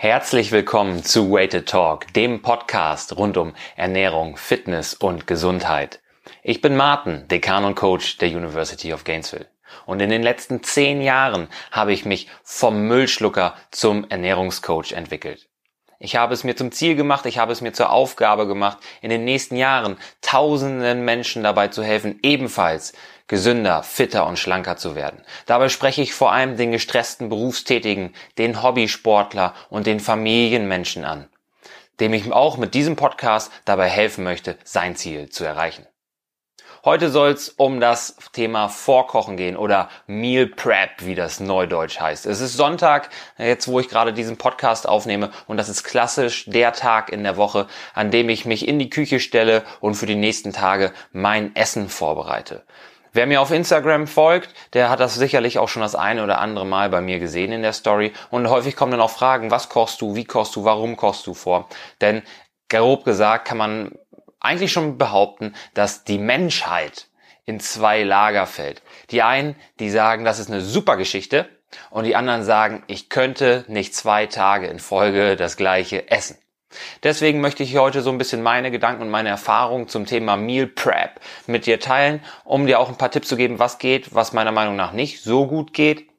Herzlich willkommen zu Weighted Talk, dem Podcast rund um Ernährung, Fitness und Gesundheit. Ich bin Martin, Dekan und Coach der University of Gainesville. Und in den letzten zehn Jahren habe ich mich vom Müllschlucker zum Ernährungscoach entwickelt. Ich habe es mir zum Ziel gemacht, ich habe es mir zur Aufgabe gemacht, in den nächsten Jahren tausenden Menschen dabei zu helfen, ebenfalls gesünder, fitter und schlanker zu werden. Dabei spreche ich vor allem den gestressten Berufstätigen, den Hobbysportler und den Familienmenschen an, dem ich auch mit diesem Podcast dabei helfen möchte, sein Ziel zu erreichen. Heute soll es um das Thema Vorkochen gehen oder Meal Prep, wie das neudeutsch heißt. Es ist Sonntag, jetzt wo ich gerade diesen Podcast aufnehme und das ist klassisch der Tag in der Woche, an dem ich mich in die Küche stelle und für die nächsten Tage mein Essen vorbereite. Wer mir auf Instagram folgt, der hat das sicherlich auch schon das eine oder andere Mal bei mir gesehen in der Story. Und häufig kommen dann auch Fragen, was kochst du, wie kochst du, warum kochst du vor? Denn grob gesagt kann man eigentlich schon behaupten, dass die Menschheit in zwei Lager fällt. Die einen, die sagen, das ist eine super Geschichte und die anderen sagen, ich könnte nicht zwei Tage in Folge das gleiche essen. Deswegen möchte ich heute so ein bisschen meine Gedanken und meine Erfahrungen zum Thema Meal Prep mit dir teilen, um dir auch ein paar Tipps zu geben, was geht, was meiner Meinung nach nicht so gut geht,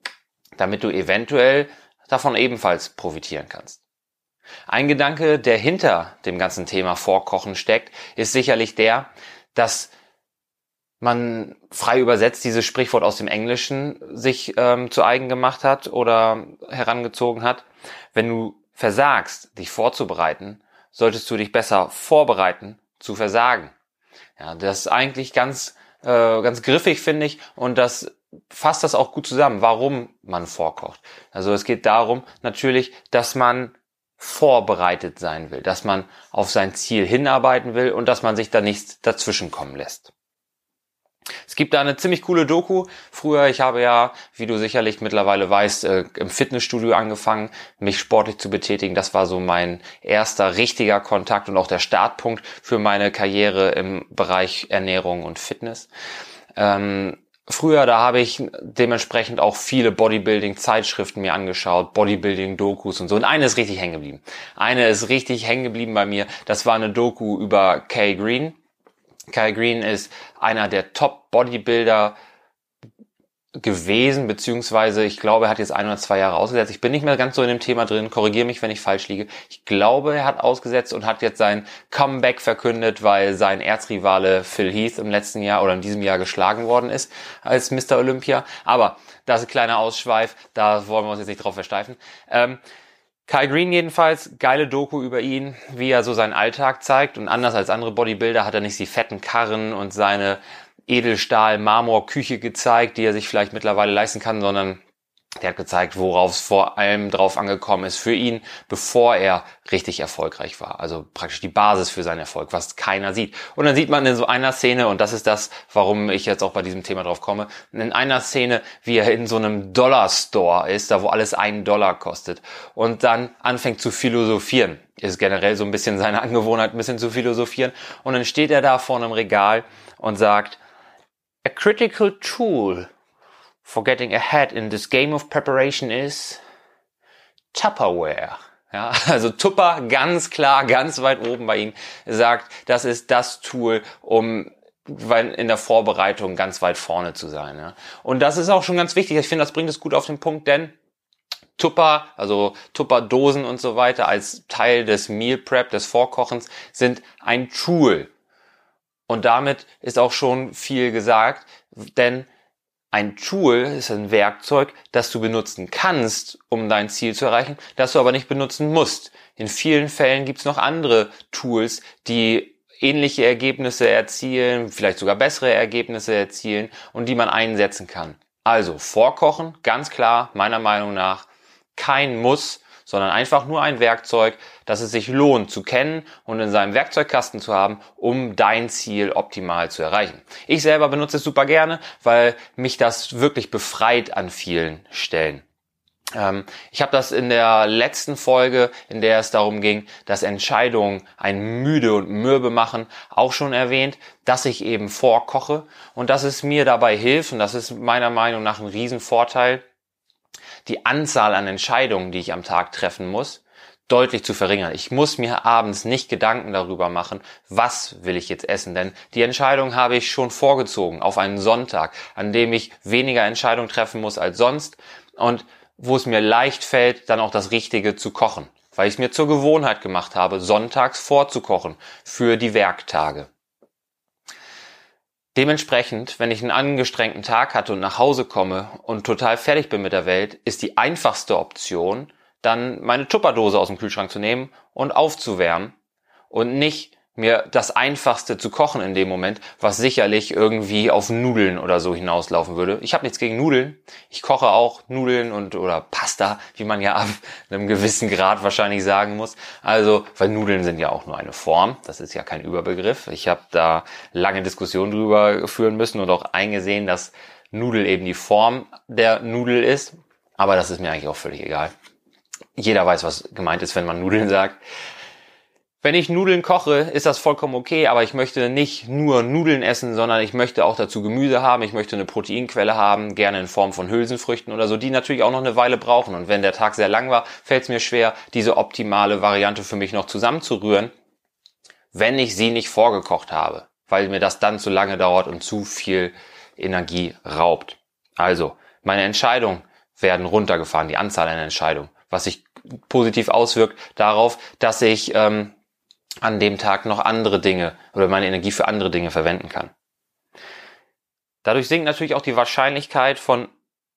damit du eventuell davon ebenfalls profitieren kannst. Ein Gedanke, der hinter dem ganzen Thema Vorkochen steckt, ist sicherlich der, dass man frei übersetzt dieses Sprichwort aus dem Englischen sich ähm, zu eigen gemacht hat oder herangezogen hat. Wenn du versagst, dich vorzubereiten, solltest du dich besser vorbereiten zu versagen. Ja, das ist eigentlich ganz, äh, ganz griffig, finde ich, und das fasst das auch gut zusammen, warum man vorkocht. Also es geht darum, natürlich, dass man vorbereitet sein will, dass man auf sein Ziel hinarbeiten will und dass man sich da nichts dazwischen kommen lässt. Es gibt da eine ziemlich coole Doku. Früher, ich habe ja, wie du sicherlich mittlerweile weißt, äh, im Fitnessstudio angefangen, mich sportlich zu betätigen. Das war so mein erster richtiger Kontakt und auch der Startpunkt für meine Karriere im Bereich Ernährung und Fitness. Ähm, früher, da habe ich dementsprechend auch viele Bodybuilding-Zeitschriften mir angeschaut, Bodybuilding-Dokus und so. Und eine ist richtig hängen geblieben. Eine ist richtig hängen geblieben bei mir. Das war eine Doku über Kay Green Kyle Green ist einer der Top-Bodybuilder gewesen, beziehungsweise ich glaube, er hat jetzt ein oder zwei Jahre ausgesetzt. Ich bin nicht mehr ganz so in dem Thema drin, korrigiere mich, wenn ich falsch liege. Ich glaube, er hat ausgesetzt und hat jetzt sein Comeback verkündet, weil sein Erzrivale Phil Heath im letzten Jahr oder in diesem Jahr geschlagen worden ist als Mr. Olympia. Aber das ist ein kleiner Ausschweif, da wollen wir uns jetzt nicht drauf versteifen. Ähm, Kai Green jedenfalls, geile Doku über ihn, wie er so seinen Alltag zeigt. Und anders als andere Bodybuilder hat er nicht die fetten Karren und seine Edelstahl-Marmor-Küche gezeigt, die er sich vielleicht mittlerweile leisten kann, sondern der hat gezeigt, worauf es vor allem drauf angekommen ist für ihn, bevor er richtig erfolgreich war. Also praktisch die Basis für seinen Erfolg, was keiner sieht. Und dann sieht man in so einer Szene, und das ist das, warum ich jetzt auch bei diesem Thema drauf komme, in einer Szene, wie er in so einem Dollar-Store ist, da wo alles einen Dollar kostet, und dann anfängt zu philosophieren. Ist generell so ein bisschen seine Angewohnheit, ein bisschen zu philosophieren. Und dann steht er da vor einem Regal und sagt, A critical tool for getting ahead in this game of preparation is Tupperware. Ja, also Tupper ganz klar, ganz weit oben bei ihm sagt, das ist das Tool, um in der Vorbereitung ganz weit vorne zu sein. Ja. Und das ist auch schon ganz wichtig. Ich finde, das bringt es gut auf den Punkt, denn Tupper, also Tupperdosen und so weiter als Teil des Meal Prep, des Vorkochens, sind ein Tool. Und damit ist auch schon viel gesagt, denn ein Tool ist ein Werkzeug, das du benutzen kannst, um dein Ziel zu erreichen, das du aber nicht benutzen musst. In vielen Fällen gibt es noch andere Tools, die ähnliche Ergebnisse erzielen, vielleicht sogar bessere Ergebnisse erzielen und die man einsetzen kann. Also vorkochen, ganz klar, meiner Meinung nach, kein Muss, sondern einfach nur ein Werkzeug, das es sich lohnt zu kennen und in seinem Werkzeugkasten zu haben, um dein Ziel optimal zu erreichen. Ich selber benutze es super gerne, weil mich das wirklich befreit an vielen Stellen. Ähm, ich habe das in der letzten Folge, in der es darum ging, dass Entscheidungen ein müde und mürbe machen, auch schon erwähnt, dass ich eben vorkoche und dass es mir dabei hilft, und das ist meiner Meinung nach ein Riesenvorteil, die Anzahl an Entscheidungen, die ich am Tag treffen muss, deutlich zu verringern. Ich muss mir abends nicht Gedanken darüber machen, was will ich jetzt essen, denn die Entscheidung habe ich schon vorgezogen auf einen Sonntag, an dem ich weniger Entscheidungen treffen muss als sonst und wo es mir leicht fällt, dann auch das Richtige zu kochen, weil ich es mir zur Gewohnheit gemacht habe, sonntags vorzukochen für die Werktage. Dementsprechend, wenn ich einen angestrengten Tag hatte und nach Hause komme und total fertig bin mit der Welt, ist die einfachste Option, dann meine Tupperdose aus dem Kühlschrank zu nehmen und aufzuwärmen und nicht mir das Einfachste zu kochen in dem Moment, was sicherlich irgendwie auf Nudeln oder so hinauslaufen würde. Ich habe nichts gegen Nudeln. Ich koche auch Nudeln und oder Pasta, wie man ja ab einem gewissen Grad wahrscheinlich sagen muss. Also, weil Nudeln sind ja auch nur eine Form. Das ist ja kein Überbegriff. Ich habe da lange Diskussionen drüber führen müssen und auch eingesehen, dass Nudel eben die Form der Nudel ist. Aber das ist mir eigentlich auch völlig egal jeder weiß, was gemeint ist, wenn man Nudeln sagt. Wenn ich Nudeln koche, ist das vollkommen okay, aber ich möchte nicht nur Nudeln essen, sondern ich möchte auch dazu Gemüse haben, ich möchte eine Proteinquelle haben, gerne in Form von Hülsenfrüchten oder so, die natürlich auch noch eine Weile brauchen. Und wenn der Tag sehr lang war, fällt es mir schwer, diese optimale Variante für mich noch zusammenzurühren, wenn ich sie nicht vorgekocht habe, weil mir das dann zu lange dauert und zu viel Energie raubt. Also, meine Entscheidungen werden runtergefahren, die Anzahl an Entscheidungen was sich positiv auswirkt darauf, dass ich ähm, an dem Tag noch andere Dinge oder meine Energie für andere Dinge verwenden kann. Dadurch sinkt natürlich auch die Wahrscheinlichkeit von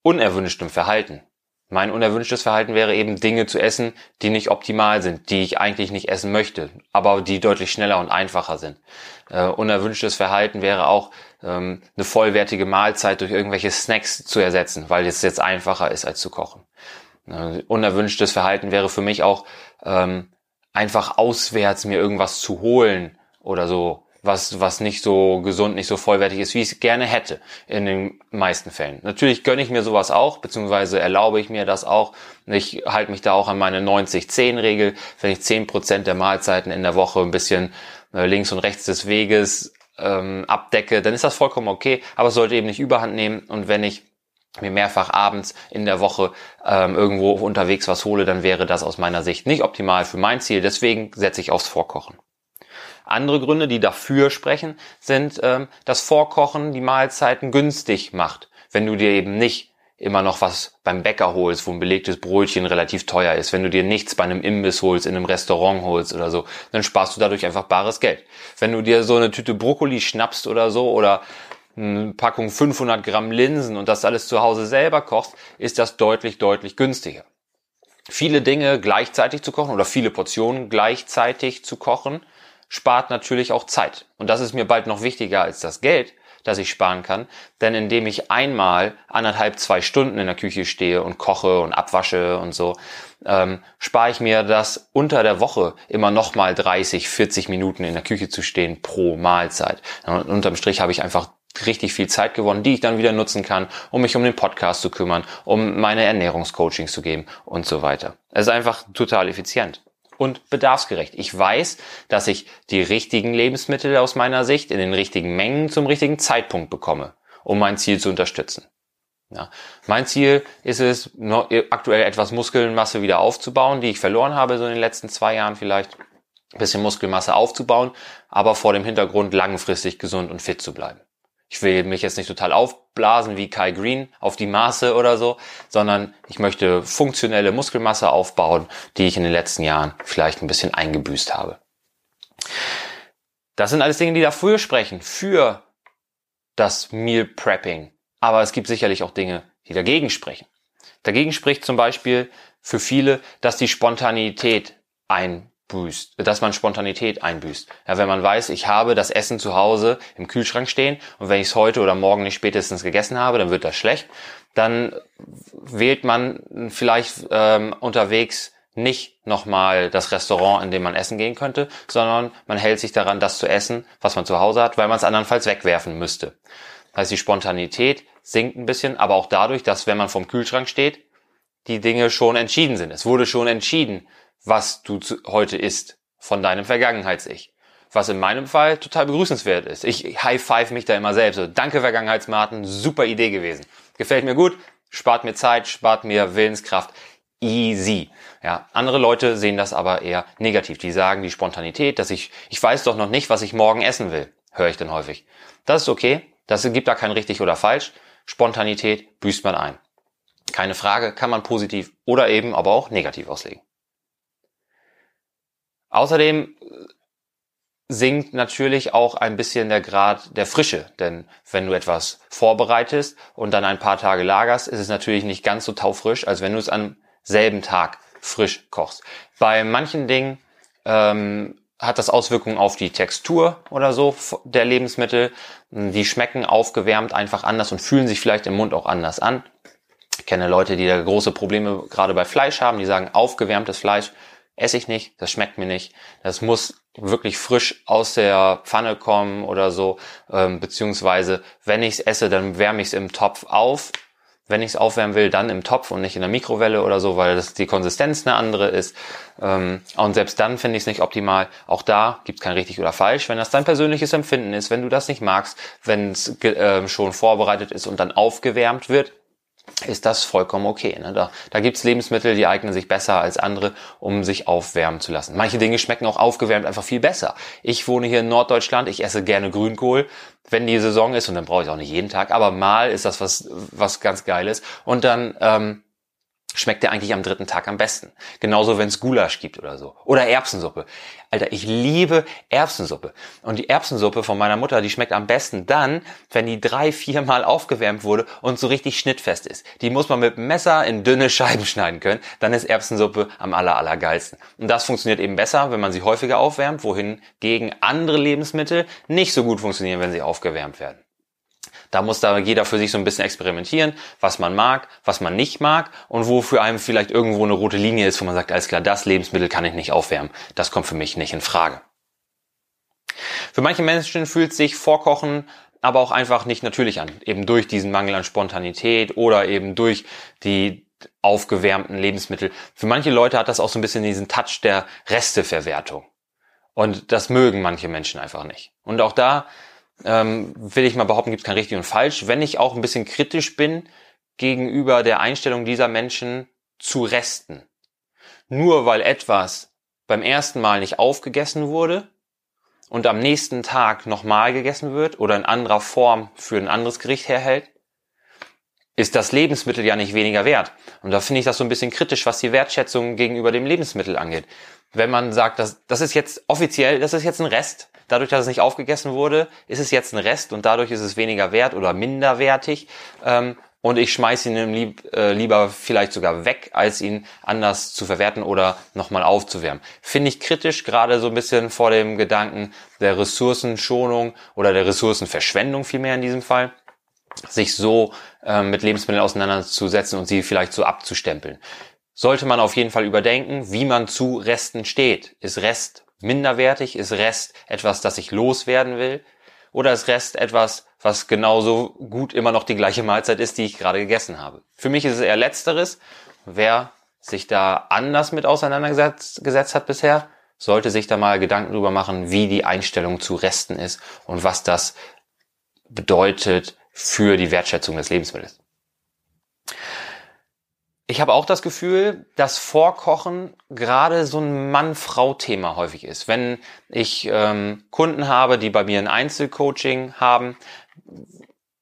unerwünschtem Verhalten. Mein unerwünschtes Verhalten wäre eben Dinge zu essen, die nicht optimal sind, die ich eigentlich nicht essen möchte, aber die deutlich schneller und einfacher sind. Äh, unerwünschtes Verhalten wäre auch ähm, eine vollwertige Mahlzeit durch irgendwelche Snacks zu ersetzen, weil es jetzt einfacher ist als zu kochen. Ne, unerwünschtes Verhalten wäre für mich auch ähm, einfach auswärts mir irgendwas zu holen oder so, was, was nicht so gesund, nicht so vollwertig ist, wie ich es gerne hätte, in den meisten Fällen. Natürlich gönne ich mir sowas auch, beziehungsweise erlaube ich mir das auch. Ich halte mich da auch an meine 90-10-Regel. Wenn ich 10% der Mahlzeiten in der Woche ein bisschen äh, links und rechts des Weges ähm, abdecke, dann ist das vollkommen okay, aber es sollte eben nicht überhand nehmen. Und wenn ich mir mehrfach abends in der Woche ähm, irgendwo unterwegs was hole, dann wäre das aus meiner Sicht nicht optimal für mein Ziel. Deswegen setze ich aufs Vorkochen. Andere Gründe, die dafür sprechen, sind, ähm, dass Vorkochen die Mahlzeiten günstig macht. Wenn du dir eben nicht immer noch was beim Bäcker holst, wo ein belegtes Brötchen relativ teuer ist, wenn du dir nichts bei einem Imbiss holst, in einem Restaurant holst oder so, dann sparst du dadurch einfach bares Geld. Wenn du dir so eine Tüte Brokkoli schnappst oder so oder eine Packung 500 Gramm Linsen und das alles zu Hause selber kochst, ist das deutlich, deutlich günstiger. Viele Dinge gleichzeitig zu kochen oder viele Portionen gleichzeitig zu kochen, spart natürlich auch Zeit. Und das ist mir bald noch wichtiger als das Geld, das ich sparen kann. Denn indem ich einmal anderthalb, zwei Stunden in der Küche stehe und koche und abwasche und so, ähm, spare ich mir das unter der Woche immer nochmal 30, 40 Minuten in der Küche zu stehen pro Mahlzeit. Und unterm Strich habe ich einfach richtig viel Zeit gewonnen, die ich dann wieder nutzen kann, um mich um den Podcast zu kümmern, um meine Ernährungscoachings zu geben und so weiter. Es ist einfach total effizient und bedarfsgerecht. Ich weiß, dass ich die richtigen Lebensmittel aus meiner Sicht in den richtigen Mengen zum richtigen Zeitpunkt bekomme, um mein Ziel zu unterstützen. Ja. Mein Ziel ist es, aktuell etwas Muskelmasse wieder aufzubauen, die ich verloren habe, so in den letzten zwei Jahren vielleicht. Ein bisschen Muskelmasse aufzubauen, aber vor dem Hintergrund langfristig gesund und fit zu bleiben ich will mich jetzt nicht total aufblasen wie Kai Green auf die Maße oder so, sondern ich möchte funktionelle Muskelmasse aufbauen, die ich in den letzten Jahren vielleicht ein bisschen eingebüßt habe. Das sind alles Dinge, die dafür sprechen, für das Meal Prepping. Aber es gibt sicherlich auch Dinge, die dagegen sprechen. Dagegen spricht zum Beispiel für viele, dass die Spontanität ein einbüßt, dass man Spontanität einbüßt. Ja, wenn man weiß, ich habe das Essen zu Hause im Kühlschrank stehen und wenn ich es heute oder morgen nicht spätestens gegessen habe, dann wird das schlecht. Dann wählt man vielleicht ähm, unterwegs nicht nochmal das Restaurant, in dem man essen gehen könnte, sondern man hält sich daran, das zu essen, was man zu Hause hat, weil man es andernfalls wegwerfen müsste. Das heißt, die Spontanität sinkt ein bisschen, aber auch dadurch, dass wenn man vom Kühlschrank steht, die Dinge schon entschieden sind. Es wurde schon entschieden, was du heute isst von deinem Vergangenheits-Ich. Was in meinem Fall total begrüßenswert ist. Ich high-five mich da immer selbst. So, danke Vergangenheitsmartin, super Idee gewesen. Gefällt mir gut, spart mir Zeit, spart mir Willenskraft. Easy. Ja, andere Leute sehen das aber eher negativ. Die sagen die Spontanität, dass ich, ich weiß doch noch nicht, was ich morgen essen will, höre ich dann häufig. Das ist okay. Das gibt da kein richtig oder falsch. Spontanität büßt man ein. Keine Frage, kann man positiv oder eben aber auch negativ auslegen. Außerdem sinkt natürlich auch ein bisschen der Grad der Frische. Denn wenn du etwas vorbereitest und dann ein paar Tage lagerst, ist es natürlich nicht ganz so taufrisch, als wenn du es am selben Tag frisch kochst. Bei manchen Dingen ähm, hat das Auswirkungen auf die Textur oder so der Lebensmittel. Die schmecken aufgewärmt einfach anders und fühlen sich vielleicht im Mund auch anders an. Ich kenne Leute, die da große Probleme gerade bei Fleisch haben, die sagen, aufgewärmtes Fleisch esse ich nicht, das schmeckt mir nicht. Das muss wirklich frisch aus der Pfanne kommen oder so, ähm, beziehungsweise wenn ich es esse, dann wärme ich es im Topf auf. Wenn ich es aufwärmen will, dann im Topf und nicht in der Mikrowelle oder so, weil das die Konsistenz eine andere ist. Ähm, und selbst dann finde ich es nicht optimal. Auch da gibt es kein richtig oder falsch. Wenn das dein persönliches Empfinden ist, wenn du das nicht magst, wenn es äh, schon vorbereitet ist und dann aufgewärmt wird, ist das vollkommen okay. Ne? Da, da gibt's Lebensmittel, die eignen sich besser als andere, um sich aufwärmen zu lassen. Manche Dinge schmecken auch aufgewärmt einfach viel besser. Ich wohne hier in Norddeutschland, ich esse gerne Grünkohl, wenn die Saison ist, und dann brauche ich auch nicht jeden Tag, aber mal ist das was, was ganz Geiles. Und dann ähm, schmeckt der eigentlich am dritten Tag am besten. Genauso, wenn es Gulasch gibt oder so. Oder Erbsensuppe. Alter, ich liebe Erbsensuppe. Und die Erbsensuppe von meiner Mutter, die schmeckt am besten dann, wenn die drei, vier Mal aufgewärmt wurde und so richtig schnittfest ist. Die muss man mit Messer in dünne Scheiben schneiden können. Dann ist Erbsensuppe am aller, allergeilsten. Und das funktioniert eben besser, wenn man sie häufiger aufwärmt, wohin gegen andere Lebensmittel nicht so gut funktionieren, wenn sie aufgewärmt werden. Da muss da jeder für sich so ein bisschen experimentieren, was man mag, was man nicht mag und wo für einen vielleicht irgendwo eine rote Linie ist, wo man sagt, alles klar, das Lebensmittel kann ich nicht aufwärmen. Das kommt für mich nicht in Frage. Für manche Menschen fühlt sich Vorkochen aber auch einfach nicht natürlich an, eben durch diesen Mangel an Spontanität oder eben durch die aufgewärmten Lebensmittel. Für manche Leute hat das auch so ein bisschen diesen Touch der Resteverwertung. Und das mögen manche Menschen einfach nicht. Und auch da ähm, will ich mal behaupten, gibt es kein richtig und falsch, wenn ich auch ein bisschen kritisch bin gegenüber der Einstellung dieser Menschen zu Resten. Nur weil etwas beim ersten Mal nicht aufgegessen wurde und am nächsten Tag nochmal gegessen wird oder in anderer Form für ein anderes Gericht herhält, ist das Lebensmittel ja nicht weniger wert. Und da finde ich das so ein bisschen kritisch, was die Wertschätzung gegenüber dem Lebensmittel angeht. Wenn man sagt, dass, das ist jetzt offiziell, das ist jetzt ein Rest, dadurch, dass es nicht aufgegessen wurde, ist es jetzt ein Rest und dadurch ist es weniger wert oder minderwertig. Ähm, und ich schmeiße ihn lieb, äh, lieber vielleicht sogar weg, als ihn anders zu verwerten oder nochmal aufzuwärmen. Finde ich kritisch, gerade so ein bisschen vor dem Gedanken der Ressourcenschonung oder der Ressourcenverschwendung vielmehr in diesem Fall sich so äh, mit Lebensmitteln auseinanderzusetzen und sie vielleicht so abzustempeln. Sollte man auf jeden Fall überdenken, wie man zu Resten steht. Ist Rest minderwertig? Ist Rest etwas, das ich loswerden will? Oder ist Rest etwas, was genauso gut immer noch die gleiche Mahlzeit ist, die ich gerade gegessen habe? Für mich ist es eher letzteres. Wer sich da anders mit auseinandergesetzt gesetzt hat bisher, sollte sich da mal Gedanken drüber machen, wie die Einstellung zu Resten ist und was das bedeutet für die Wertschätzung des Lebensmittels. Ich habe auch das Gefühl, dass Vorkochen gerade so ein Mann-Frau-Thema häufig ist. Wenn ich ähm, Kunden habe, die bei mir ein Einzelcoaching haben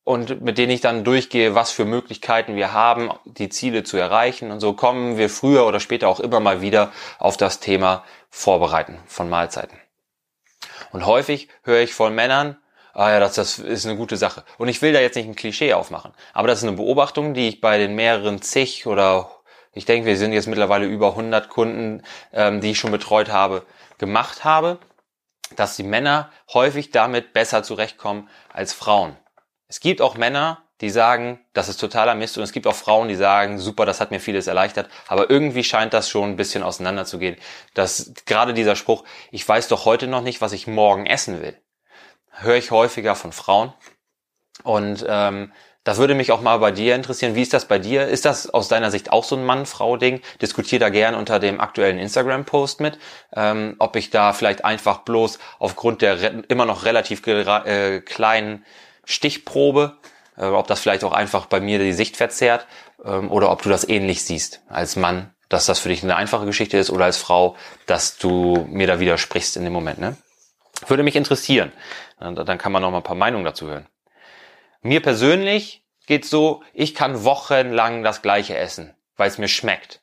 und mit denen ich dann durchgehe, was für Möglichkeiten wir haben, die Ziele zu erreichen und so kommen wir früher oder später auch immer mal wieder auf das Thema Vorbereiten von Mahlzeiten. Und häufig höre ich von Männern, ah ja, das, das ist eine gute Sache. Und ich will da jetzt nicht ein Klischee aufmachen, aber das ist eine Beobachtung, die ich bei den mehreren zig oder ich denke, wir sind jetzt mittlerweile über 100 Kunden, ähm, die ich schon betreut habe, gemacht habe, dass die Männer häufig damit besser zurechtkommen als Frauen. Es gibt auch Männer, die sagen, das ist totaler Mist und es gibt auch Frauen, die sagen, super, das hat mir vieles erleichtert, aber irgendwie scheint das schon ein bisschen auseinanderzugehen, dass gerade dieser Spruch, ich weiß doch heute noch nicht, was ich morgen essen will höre ich häufiger von Frauen. Und ähm, das würde mich auch mal bei dir interessieren. Wie ist das bei dir? Ist das aus deiner Sicht auch so ein Mann-Frau-Ding? Diskutier da gern unter dem aktuellen Instagram-Post mit, ähm, ob ich da vielleicht einfach bloß aufgrund der immer noch relativ äh, kleinen Stichprobe, äh, ob das vielleicht auch einfach bei mir die Sicht verzerrt ähm, oder ob du das ähnlich siehst als Mann dass das für dich eine einfache Geschichte ist oder als Frau, dass du mir da widersprichst in dem Moment. Ne? Würde mich interessieren. Dann kann man noch mal ein paar Meinungen dazu hören. Mir persönlich geht's so, ich kann wochenlang das gleiche essen, weil es mir schmeckt.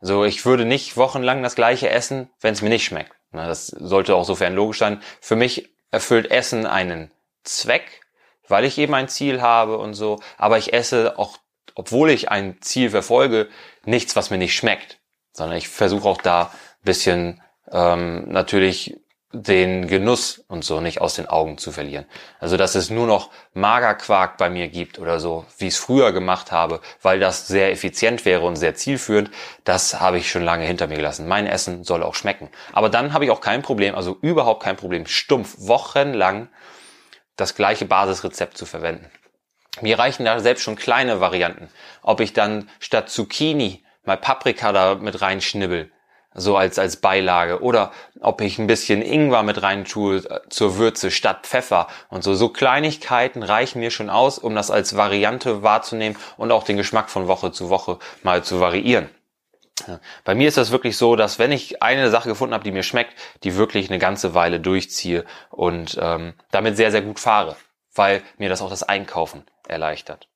So, ich würde nicht wochenlang das gleiche essen, wenn es mir nicht schmeckt. Das sollte auch sofern logisch sein. Für mich erfüllt Essen einen Zweck, weil ich eben ein Ziel habe und so. Aber ich esse auch, obwohl ich ein Ziel verfolge, nichts, was mir nicht schmeckt. Sondern ich versuche auch da bisschen ähm, natürlich den Genuss und so nicht aus den Augen zu verlieren. Also dass es nur noch Magerquark bei mir gibt oder so, wie ich es früher gemacht habe, weil das sehr effizient wäre und sehr zielführend, das habe ich schon lange hinter mir gelassen. Mein Essen soll auch schmecken. Aber dann habe ich auch kein Problem, also überhaupt kein Problem, stumpf wochenlang das gleiche Basisrezept zu verwenden. Mir reichen da selbst schon kleine Varianten. Ob ich dann statt Zucchini mal Paprika da mit reinschnibbel so als, als Beilage. Oder ob ich ein bisschen Ingwer mit rein tue äh, zur Würze statt Pfeffer und so. So Kleinigkeiten reichen mir schon aus, um das als Variante wahrzunehmen und auch den Geschmack von Woche zu Woche mal zu variieren. Bei mir ist das wirklich so, dass wenn ich eine Sache gefunden habe, die mir schmeckt, die wirklich eine ganze Weile durchziehe und ähm, damit sehr, sehr gut fahre, weil mir das auch das Einkaufen erleichtert.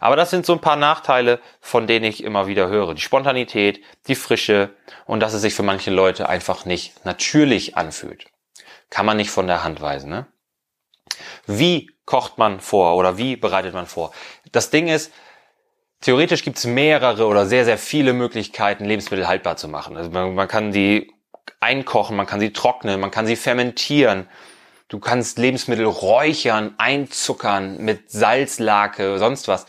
Aber das sind so ein paar Nachteile, von denen ich immer wieder höre. Die Spontanität, die Frische und dass es sich für manche Leute einfach nicht natürlich anfühlt. Kann man nicht von der Hand weisen. Ne? Wie kocht man vor oder wie bereitet man vor? Das Ding ist, theoretisch gibt es mehrere oder sehr, sehr viele Möglichkeiten, Lebensmittel haltbar zu machen. Also man, man kann die einkochen, man kann sie trocknen, man kann sie fermentieren. Du kannst Lebensmittel räuchern, einzuckern mit Salzlake, sonst was.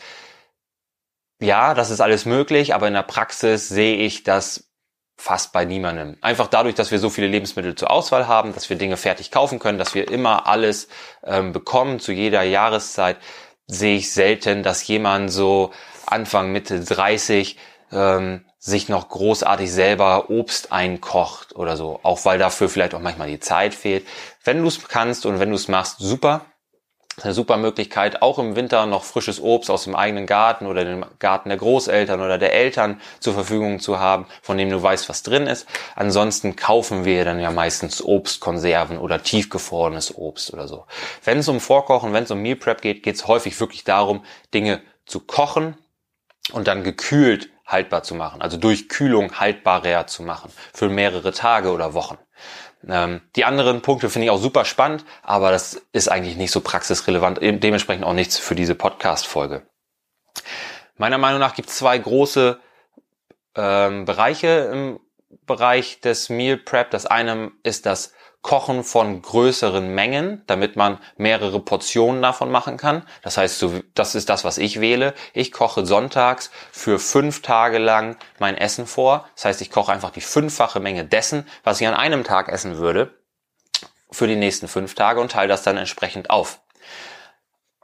Ja, das ist alles möglich, aber in der Praxis sehe ich das fast bei niemandem. Einfach dadurch, dass wir so viele Lebensmittel zur Auswahl haben, dass wir Dinge fertig kaufen können, dass wir immer alles ähm, bekommen zu jeder Jahreszeit, sehe ich selten, dass jemand so Anfang, Mitte 30 ähm, sich noch großartig selber Obst einkocht oder so. Auch weil dafür vielleicht auch manchmal die Zeit fehlt. Wenn du es kannst und wenn du es machst, super. Eine super Möglichkeit, auch im Winter noch frisches Obst aus dem eigenen Garten oder dem Garten der Großeltern oder der Eltern zur Verfügung zu haben, von dem du weißt, was drin ist. Ansonsten kaufen wir dann ja meistens Obstkonserven oder tiefgefrorenes Obst oder so. Wenn es um Vorkochen, wenn es um Meal Prep geht, geht es häufig wirklich darum, Dinge zu kochen und dann gekühlt haltbar zu machen, also durch Kühlung haltbarer zu machen, für mehrere Tage oder Wochen. Ähm, die anderen Punkte finde ich auch super spannend, aber das ist eigentlich nicht so praxisrelevant, dementsprechend auch nichts für diese Podcast-Folge. Meiner Meinung nach gibt es zwei große ähm, Bereiche im Bereich des Meal Prep. Das eine ist das Kochen von größeren Mengen, damit man mehrere Portionen davon machen kann. Das heißt, das ist das, was ich wähle. Ich koche sonntags für fünf Tage lang mein Essen vor. Das heißt, ich koche einfach die fünffache Menge dessen, was ich an einem Tag essen würde, für die nächsten fünf Tage und teile das dann entsprechend auf.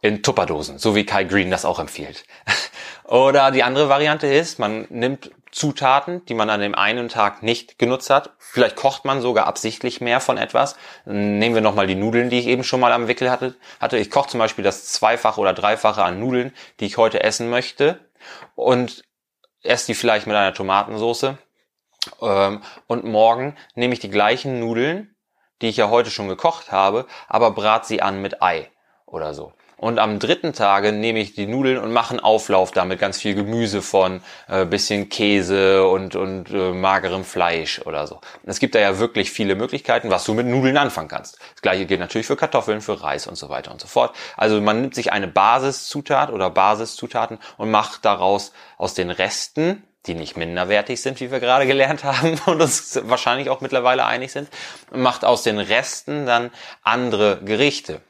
In Tupperdosen, so wie Kai Green das auch empfiehlt. Oder die andere Variante ist, man nimmt Zutaten, die man an dem einen Tag nicht genutzt hat. Vielleicht kocht man sogar absichtlich mehr von etwas. Nehmen wir nochmal die Nudeln, die ich eben schon mal am Wickel hatte. hatte. Ich koche zum Beispiel das Zweifache oder Dreifache an Nudeln, die ich heute essen möchte und esse die vielleicht mit einer Tomatensauce. Ähm, und morgen nehme ich die gleichen Nudeln, die ich ja heute schon gekocht habe, aber brat sie an mit Ei oder so. Und am dritten Tage nehme ich die Nudeln und mache einen Auflauf damit ganz viel Gemüse von, äh, bisschen Käse und, und äh, magerem Fleisch oder so. Es gibt da ja wirklich viele Möglichkeiten, was du mit Nudeln anfangen kannst. Das gleiche gilt natürlich für Kartoffeln, für Reis und so weiter und so fort. Also man nimmt sich eine Basiszutat oder Basiszutaten und macht daraus aus den Resten die nicht minderwertig sind, wie wir gerade gelernt haben und uns wahrscheinlich auch mittlerweile einig sind, macht aus den Resten dann andere Gerichte.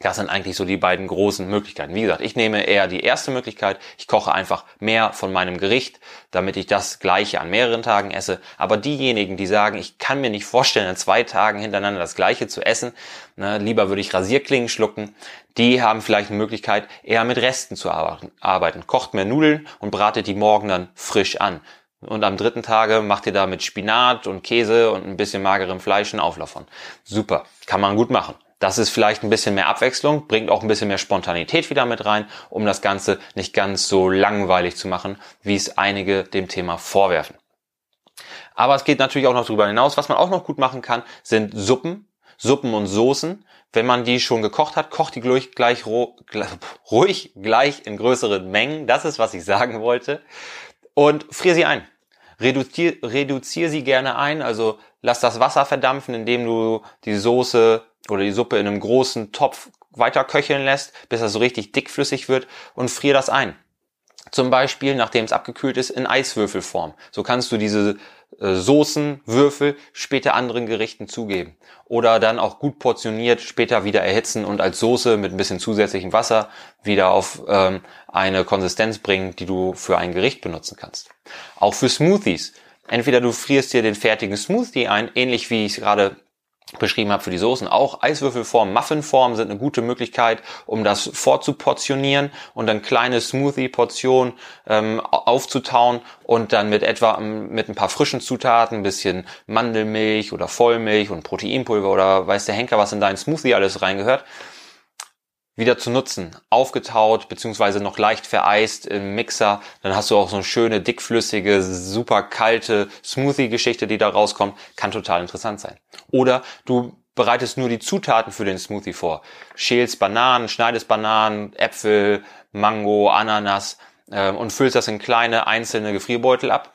Das sind eigentlich so die beiden großen Möglichkeiten. Wie gesagt, ich nehme eher die erste Möglichkeit. Ich koche einfach mehr von meinem Gericht, damit ich das gleiche an mehreren Tagen esse. Aber diejenigen, die sagen, ich kann mir nicht vorstellen, an zwei Tagen hintereinander das gleiche zu essen, ne, lieber würde ich Rasierklingen schlucken, die haben vielleicht eine Möglichkeit, eher mit Resten zu arbeiten. Kocht mehr Nudeln und bratet die morgen dann frisch an. Und am dritten Tage macht ihr da mit Spinat und Käse und ein bisschen magerem Fleisch einen Auflauf von. Super, kann man gut machen. Das ist vielleicht ein bisschen mehr Abwechslung, bringt auch ein bisschen mehr Spontanität wieder mit rein, um das Ganze nicht ganz so langweilig zu machen, wie es einige dem Thema vorwerfen. Aber es geht natürlich auch noch darüber hinaus. Was man auch noch gut machen kann, sind Suppen, Suppen und Soßen. Wenn man die schon gekocht hat, kocht die gleich, gleich ruhig gleich in größeren Mengen. Das ist, was ich sagen wollte. Und frier sie ein. Reduzier, reduzier sie gerne ein, also lass das Wasser verdampfen, indem du die Soße oder die Suppe in einem großen Topf weiter köcheln lässt, bis er so richtig dickflüssig wird und frier das ein. Zum Beispiel, nachdem es abgekühlt ist, in Eiswürfelform. So kannst du diese äh, Soßenwürfel später anderen Gerichten zugeben. Oder dann auch gut portioniert später wieder erhitzen und als Soße mit ein bisschen zusätzlichem Wasser wieder auf ähm, eine Konsistenz bringen, die du für ein Gericht benutzen kannst. Auch für Smoothies. Entweder du frierst dir den fertigen Smoothie ein, ähnlich wie ich es gerade beschrieben habe für die Soßen. Auch Eiswürfelform, Muffinform sind eine gute Möglichkeit, um das vorzuportionieren und dann kleine Smoothie-Portionen ähm, aufzutauen und dann mit etwa ähm, mit ein paar frischen Zutaten, ein bisschen Mandelmilch oder Vollmilch und Proteinpulver oder weiß der Henker, was in deinen Smoothie alles reingehört, wieder zu nutzen. Aufgetaut, beziehungsweise noch leicht vereist im Mixer. Dann hast du auch so eine schöne, dickflüssige, super kalte Smoothie-Geschichte, die da rauskommt. Kann total interessant sein. Oder du bereitest nur die Zutaten für den Smoothie vor. Schälst Bananen, schneidest Bananen, Äpfel, Mango, Ananas äh, und füllst das in kleine einzelne Gefrierbeutel ab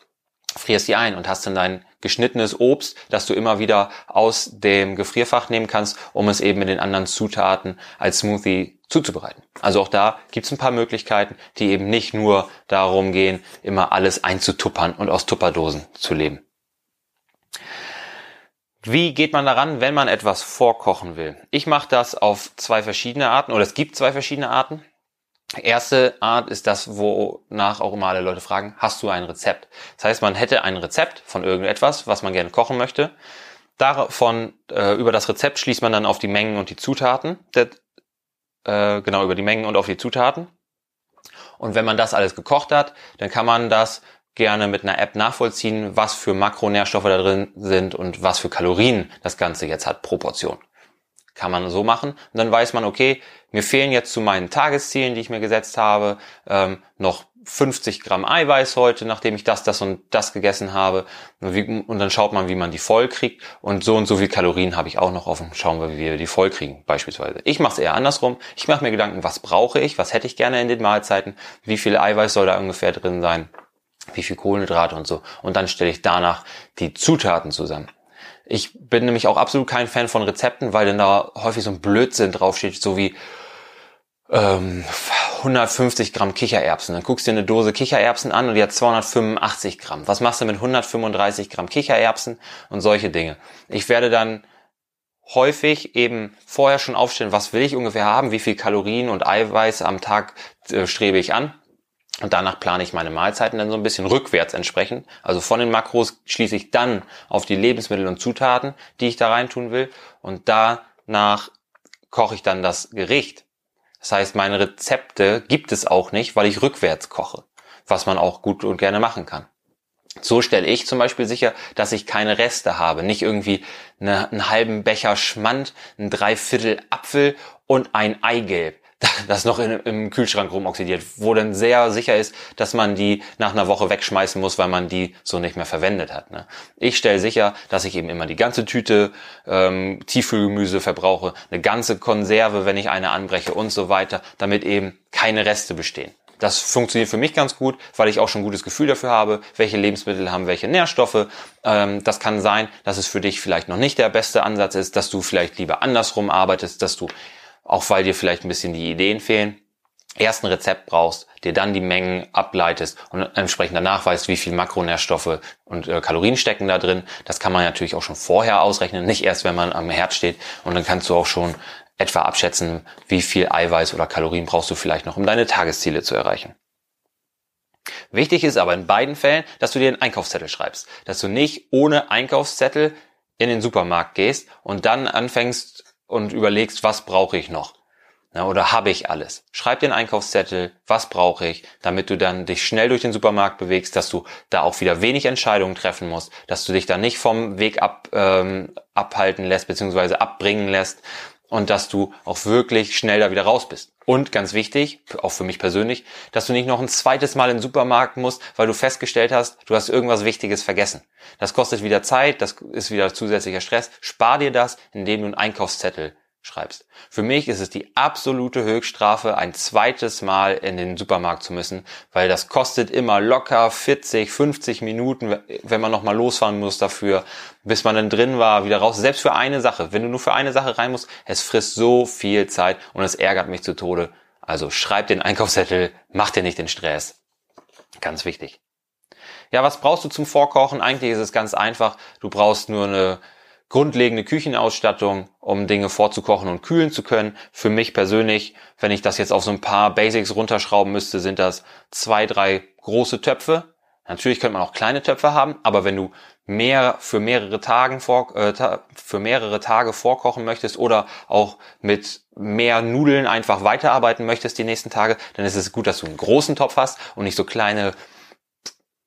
frierst die ein und hast dann dein geschnittenes Obst, das du immer wieder aus dem Gefrierfach nehmen kannst, um es eben mit den anderen Zutaten als Smoothie zuzubereiten. Also auch da gibt's ein paar Möglichkeiten, die eben nicht nur darum gehen, immer alles einzutuppern und aus Tupperdosen zu leben. Wie geht man daran, wenn man etwas vorkochen will? Ich mache das auf zwei verschiedene Arten oder es gibt zwei verschiedene Arten. Erste Art ist das, wonach auch immer alle Leute fragen, hast du ein Rezept? Das heißt, man hätte ein Rezept von irgendetwas, was man gerne kochen möchte. Davon, äh, über das Rezept schließt man dann auf die Mengen und die Zutaten, der, äh, genau, über die Mengen und auf die Zutaten. Und wenn man das alles gekocht hat, dann kann man das gerne mit einer App nachvollziehen, was für Makronährstoffe da drin sind und was für Kalorien das Ganze jetzt hat pro Portion. Kann man so machen. Und dann weiß man, okay, mir fehlen jetzt zu meinen Tageszielen, die ich mir gesetzt habe, ähm, noch 50 Gramm Eiweiß heute, nachdem ich das, das und das gegessen habe. Und dann schaut man, wie man die voll kriegt. Und so und so viel Kalorien habe ich auch noch offen. Schauen wir, wie wir die voll kriegen, beispielsweise. Ich mache es eher andersrum. Ich mache mir Gedanken, was brauche ich, was hätte ich gerne in den Mahlzeiten, wie viel Eiweiß soll da ungefähr drin sein, wie viel Kohlenhydrate und so. Und dann stelle ich danach die Zutaten zusammen. Ich bin nämlich auch absolut kein Fan von Rezepten, weil dann da häufig so ein Blödsinn draufsteht, so wie ähm, 150 Gramm Kichererbsen. Dann guckst du dir eine Dose Kichererbsen an und die hat 285 Gramm. Was machst du mit 135 Gramm Kichererbsen und solche Dinge? Ich werde dann häufig eben vorher schon aufstellen, was will ich ungefähr haben, wie viel Kalorien und Eiweiß am Tag äh, strebe ich an und danach plane ich meine Mahlzeiten dann so ein bisschen rückwärts entsprechend. Also von den Makros schließe ich dann auf die Lebensmittel und Zutaten, die ich da reintun will. Und danach koche ich dann das Gericht. Das heißt, meine Rezepte gibt es auch nicht, weil ich rückwärts koche, was man auch gut und gerne machen kann. So stelle ich zum Beispiel sicher, dass ich keine Reste habe. Nicht irgendwie eine, einen halben Becher Schmand, ein Dreiviertel Apfel und ein Eigelb das noch in, im Kühlschrank rumoxidiert, wo dann sehr sicher ist, dass man die nach einer Woche wegschmeißen muss, weil man die so nicht mehr verwendet hat. Ne? Ich stelle sicher, dass ich eben immer die ganze Tüte ähm, Tiefkühlgemüse verbrauche, eine ganze Konserve, wenn ich eine anbreche und so weiter, damit eben keine Reste bestehen. Das funktioniert für mich ganz gut, weil ich auch schon ein gutes Gefühl dafür habe, welche Lebensmittel haben welche Nährstoffe. Ähm, das kann sein, dass es für dich vielleicht noch nicht der beste Ansatz ist, dass du vielleicht lieber andersrum arbeitest, dass du auch weil dir vielleicht ein bisschen die Ideen fehlen, erst ein Rezept brauchst, dir dann die Mengen ableitest und entsprechend danach weißt, wie viel Makronährstoffe und äh, Kalorien stecken da drin. Das kann man natürlich auch schon vorher ausrechnen, nicht erst, wenn man am Herd steht. Und dann kannst du auch schon etwa abschätzen, wie viel Eiweiß oder Kalorien brauchst du vielleicht noch, um deine Tagesziele zu erreichen. Wichtig ist aber in beiden Fällen, dass du dir einen Einkaufszettel schreibst, dass du nicht ohne Einkaufszettel in den Supermarkt gehst und dann anfängst und überlegst, was brauche ich noch? Ja, oder habe ich alles? Schreib den Einkaufszettel, was brauche ich, damit du dann dich schnell durch den Supermarkt bewegst, dass du da auch wieder wenig Entscheidungen treffen musst, dass du dich da nicht vom Weg ab, ähm, abhalten lässt, beziehungsweise abbringen lässt, und dass du auch wirklich schnell da wieder raus bist. Und ganz wichtig, auch für mich persönlich, dass du nicht noch ein zweites Mal in den Supermarkt musst, weil du festgestellt hast, du hast irgendwas Wichtiges vergessen. Das kostet wieder Zeit, das ist wieder zusätzlicher Stress. Spar dir das, indem du einen Einkaufszettel schreibst. Für mich ist es die absolute Höchststrafe, ein zweites Mal in den Supermarkt zu müssen, weil das kostet immer locker 40, 50 Minuten, wenn man nochmal losfahren muss dafür, bis man dann drin war, wieder raus. Selbst für eine Sache. Wenn du nur für eine Sache rein musst, es frisst so viel Zeit und es ärgert mich zu Tode. Also schreib den Einkaufszettel, mach dir nicht den Stress. Ganz wichtig. Ja, was brauchst du zum Vorkochen? Eigentlich ist es ganz einfach. Du brauchst nur eine grundlegende Küchenausstattung, um Dinge vorzukochen und kühlen zu können. Für mich persönlich, wenn ich das jetzt auf so ein paar Basics runterschrauben müsste, sind das zwei, drei große Töpfe. Natürlich könnte man auch kleine Töpfe haben, aber wenn du mehr für mehrere Tagen vor, äh, für mehrere Tage vorkochen möchtest oder auch mit mehr Nudeln einfach weiterarbeiten möchtest die nächsten Tage, dann ist es gut, dass du einen großen Topf hast und nicht so kleine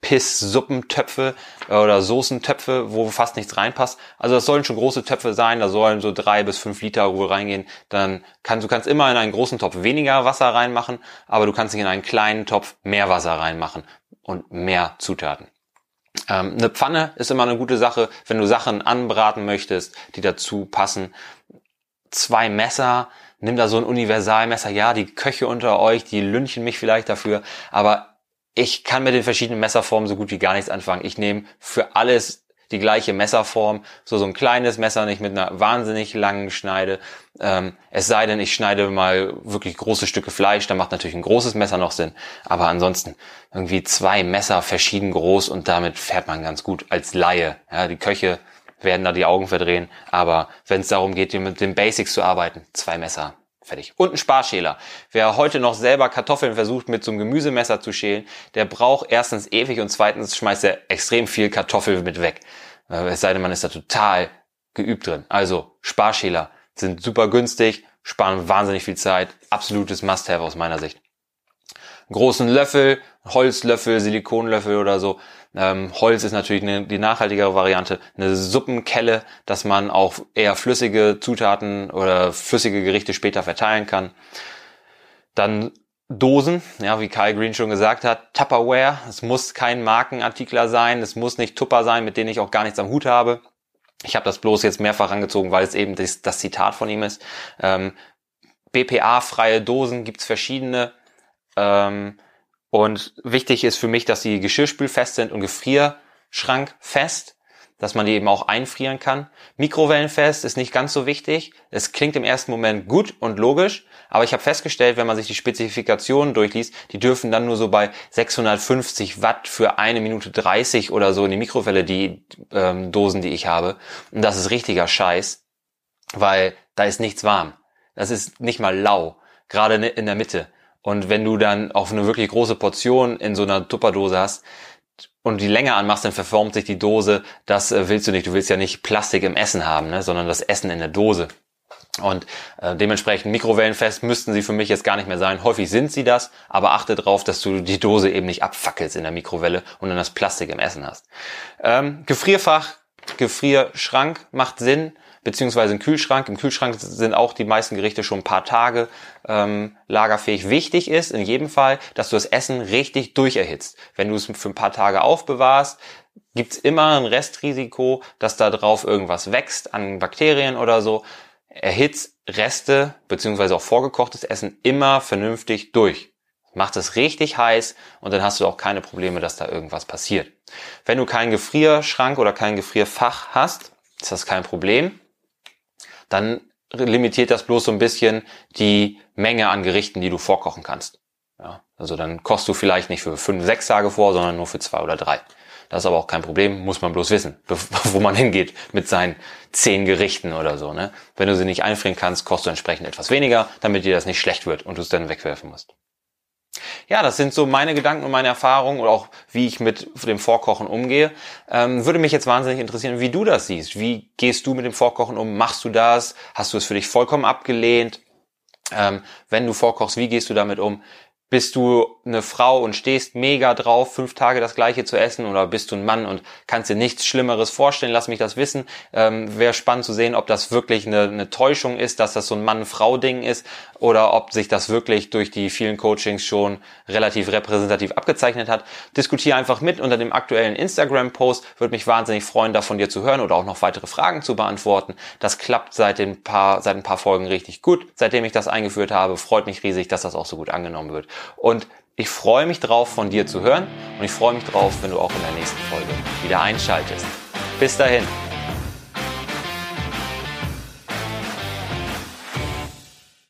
Piss-Suppentöpfe äh, oder Soßentöpfe, wo fast nichts reinpasst. Also das sollen schon große Töpfe sein, da sollen so drei bis fünf Liter Ruhe reingehen. Dann kannst du kannst immer in einen großen Topf weniger Wasser reinmachen, aber du kannst nicht in einen kleinen Topf mehr Wasser reinmachen und mehr Zutaten. Ähm, eine Pfanne ist immer eine gute Sache, wenn du Sachen anbraten möchtest, die dazu passen. Zwei Messer, nimm da so ein Universalmesser. Ja, die Köche unter euch, die lünchen mich vielleicht dafür, aber ich kann mit den verschiedenen Messerformen so gut wie gar nichts anfangen. Ich nehme für alles die gleiche Messerform, so so ein kleines Messer, nicht mit einer wahnsinnig langen Schneide. Ähm, es sei denn, ich schneide mal wirklich große Stücke Fleisch, dann macht natürlich ein großes Messer noch Sinn. Aber ansonsten irgendwie zwei Messer verschieden groß und damit fährt man ganz gut als Laie. Ja, die Köche werden da die Augen verdrehen, aber wenn es darum geht, mit den Basics zu arbeiten, zwei Messer Fertig. Und ein Sparschäler. Wer heute noch selber Kartoffeln versucht mit so einem Gemüsemesser zu schälen, der braucht erstens ewig und zweitens schmeißt er extrem viel Kartoffel mit weg. Äh, es sei denn, man ist da total geübt drin. Also Sparschäler sind super günstig, sparen wahnsinnig viel Zeit. Absolutes Must-have aus meiner Sicht. großen Löffel, Holzlöffel, Silikonlöffel oder so ähm, Holz ist natürlich eine, die nachhaltigere Variante. Eine Suppenkelle, dass man auch eher flüssige Zutaten oder flüssige Gerichte später verteilen kann. Dann Dosen, ja, wie Kai Green schon gesagt hat, Tupperware. Es muss kein Markenartikler sein, es muss nicht Tupper sein, mit denen ich auch gar nichts am Hut habe. Ich habe das bloß jetzt mehrfach angezogen, weil es eben das, das Zitat von ihm ist. Ähm, BPA-freie Dosen gibt's verschiedene. Ähm, und wichtig ist für mich, dass die geschirrspülfest sind und gefrierschrankfest, dass man die eben auch einfrieren kann. Mikrowellenfest ist nicht ganz so wichtig. Es klingt im ersten Moment gut und logisch, aber ich habe festgestellt, wenn man sich die Spezifikationen durchliest, die dürfen dann nur so bei 650 Watt für eine Minute 30 oder so in die Mikrowelle, die ähm, Dosen, die ich habe. Und das ist richtiger Scheiß, weil da ist nichts warm. Das ist nicht mal lau, gerade in der Mitte. Und wenn du dann auch eine wirklich große Portion in so einer Tupperdose hast und die länger anmachst, dann verformt sich die Dose. Das äh, willst du nicht. Du willst ja nicht Plastik im Essen haben, ne? sondern das Essen in der Dose. Und äh, dementsprechend mikrowellenfest müssten sie für mich jetzt gar nicht mehr sein. Häufig sind sie das, aber achte darauf, dass du die Dose eben nicht abfackelst in der Mikrowelle und dann das Plastik im Essen hast. Ähm, Gefrierfach, Gefrierschrank macht Sinn beziehungsweise ein Kühlschrank. Im Kühlschrank sind auch die meisten Gerichte schon ein paar Tage ähm, lagerfähig. Wichtig ist in jedem Fall, dass du das Essen richtig durcherhitzt. Wenn du es für ein paar Tage aufbewahrst, gibt's immer ein Restrisiko, dass da drauf irgendwas wächst an Bakterien oder so. Erhitzt Reste beziehungsweise auch vorgekochtes Essen immer vernünftig durch. Macht es richtig heiß und dann hast du auch keine Probleme, dass da irgendwas passiert. Wenn du keinen Gefrierschrank oder kein Gefrierfach hast, ist das kein Problem dann limitiert das bloß so ein bisschen die Menge an Gerichten, die du vorkochen kannst. Ja, also dann kochst du vielleicht nicht für fünf, sechs Tage vor, sondern nur für zwei oder drei. Das ist aber auch kein Problem, muss man bloß wissen, wo man hingeht mit seinen zehn Gerichten oder so. Ne? Wenn du sie nicht einfrieren kannst, kochst du entsprechend etwas weniger, damit dir das nicht schlecht wird und du es dann wegwerfen musst. Ja, das sind so meine Gedanken und meine Erfahrungen und auch wie ich mit dem Vorkochen umgehe. Ähm, würde mich jetzt wahnsinnig interessieren, wie du das siehst. Wie gehst du mit dem Vorkochen um? Machst du das? Hast du es für dich vollkommen abgelehnt? Ähm, wenn du vorkochst, wie gehst du damit um? Bist du eine Frau und stehst mega drauf, fünf Tage das gleiche zu essen oder bist du ein Mann und kannst dir nichts Schlimmeres vorstellen? Lass mich das wissen. Ähm, Wäre spannend zu sehen, ob das wirklich eine, eine Täuschung ist, dass das so ein Mann-Frau-Ding ist oder ob sich das wirklich durch die vielen Coachings schon relativ repräsentativ abgezeichnet hat. Diskutiere einfach mit unter dem aktuellen Instagram-Post. Würde mich wahnsinnig freuen, da von dir zu hören oder auch noch weitere Fragen zu beantworten. Das klappt seit, den paar, seit ein paar Folgen richtig gut. Seitdem ich das eingeführt habe, freut mich riesig, dass das auch so gut angenommen wird. Und ich freue mich drauf, von dir zu hören und ich freue mich drauf, wenn du auch in der nächsten Folge wieder einschaltest. Bis dahin.